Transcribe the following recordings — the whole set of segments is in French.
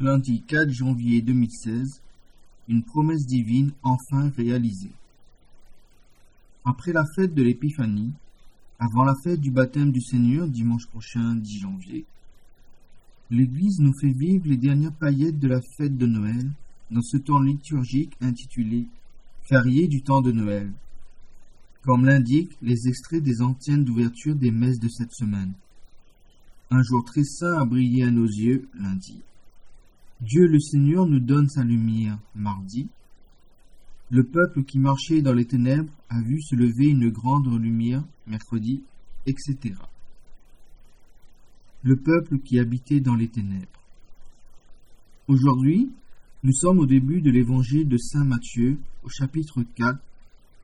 Lundi 4 janvier 2016, une promesse divine enfin réalisée. Après la fête de l'Épiphanie, avant la fête du baptême du Seigneur dimanche prochain 10 janvier, l'Église nous fait vivre les dernières paillettes de la fête de Noël dans ce temps liturgique intitulé Férié du temps de Noël, comme l'indiquent les extraits des antennes d'ouverture des messes de cette semaine. Un jour très saint a brillé à nos yeux lundi. Dieu le Seigneur nous donne sa lumière mardi. Le peuple qui marchait dans les ténèbres a vu se lever une grande lumière mercredi, etc. Le peuple qui habitait dans les ténèbres. Aujourd'hui, nous sommes au début de l'évangile de Saint Matthieu, au chapitre 4,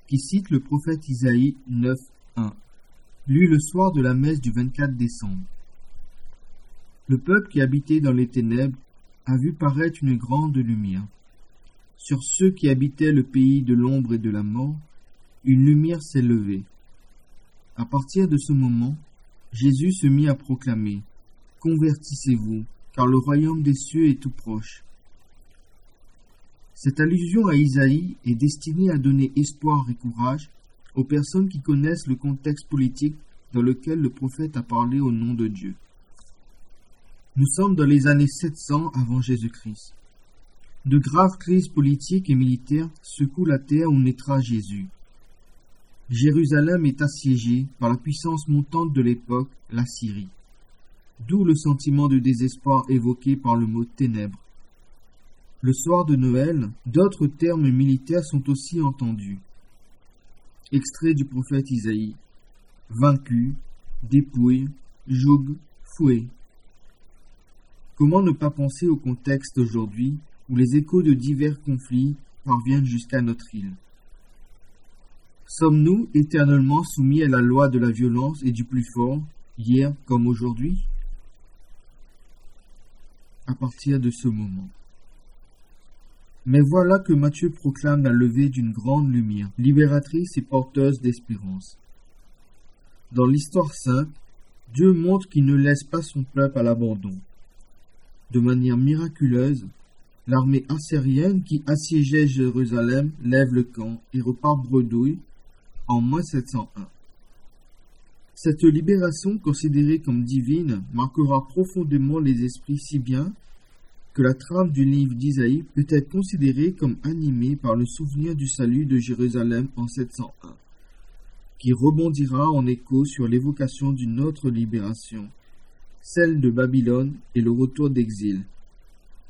qui cite le prophète Isaïe 9, 1, lu le soir de la messe du 24 décembre. Le peuple qui habitait dans les ténèbres a vu paraître une grande lumière. Sur ceux qui habitaient le pays de l'ombre et de la mort, une lumière s'est levée. À partir de ce moment, Jésus se mit à proclamer Convertissez-vous, car le royaume des cieux est tout proche. Cette allusion à Isaïe est destinée à donner espoir et courage aux personnes qui connaissent le contexte politique dans lequel le prophète a parlé au nom de Dieu. Nous sommes dans les années 700 avant Jésus-Christ. De graves crises politiques et militaires secouent la terre où naîtra Jésus. Jérusalem est assiégée par la puissance montante de l'époque, la Syrie. D'où le sentiment de désespoir évoqué par le mot ténèbres. Le soir de Noël, d'autres termes militaires sont aussi entendus. Extrait du prophète Isaïe. Vaincu, dépouille, joug, fouet. Comment ne pas penser au contexte aujourd'hui où les échos de divers conflits parviennent jusqu'à notre île? Sommes-nous éternellement soumis à la loi de la violence et du plus fort, hier comme aujourd'hui? À partir de ce moment. Mais voilà que Matthieu proclame la levée d'une grande lumière, libératrice et porteuse d'espérance. Dans l'histoire sainte, Dieu montre qu'il ne laisse pas son peuple à l'abandon de manière miraculeuse, l'armée assyrienne qui assiégeait Jérusalem lève le camp et repart bredouille en moins 701. Cette libération considérée comme divine marquera profondément les esprits si bien que la trame du livre d'Isaïe peut être considérée comme animée par le souvenir du salut de Jérusalem en 701, qui rebondira en écho sur l'évocation d'une autre libération, celle de Babylone et le retour d'exil.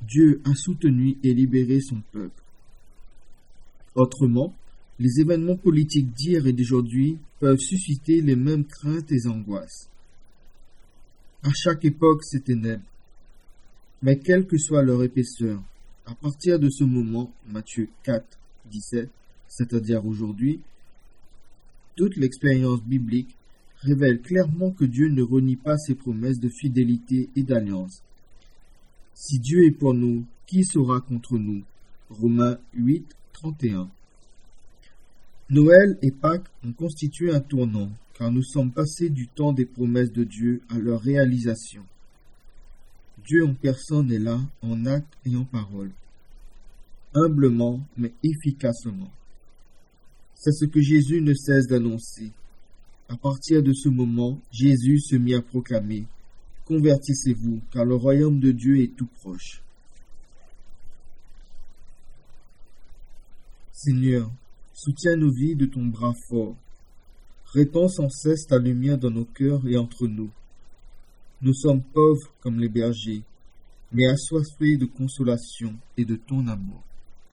Dieu a soutenu et libéré son peuple. Autrement, les événements politiques d'hier et d'aujourd'hui peuvent susciter les mêmes craintes et angoisses. À chaque époque, c'est ténèbres. Mais quelle que soit leur épaisseur, à partir de ce moment, Matthieu 4, 17, c'est-à-dire aujourd'hui, toute l'expérience biblique révèle clairement que Dieu ne renie pas ses promesses de fidélité et d'alliance. Si Dieu est pour nous, qui sera contre nous? Romains 8, 31. Noël et Pâques ont constitué un tournant, car nous sommes passés du temps des promesses de Dieu à leur réalisation. Dieu en personne est là, en acte et en parole, humblement mais efficacement. C'est ce que Jésus ne cesse d'annoncer. À partir de ce moment, Jésus se mit à proclamer Convertissez-vous, car le royaume de Dieu est tout proche. Seigneur, soutiens nos vies de ton bras fort. Répands sans cesse ta lumière dans nos cœurs et entre nous. Nous sommes pauvres comme les bergers, mais assoiffés de consolation et de ton amour.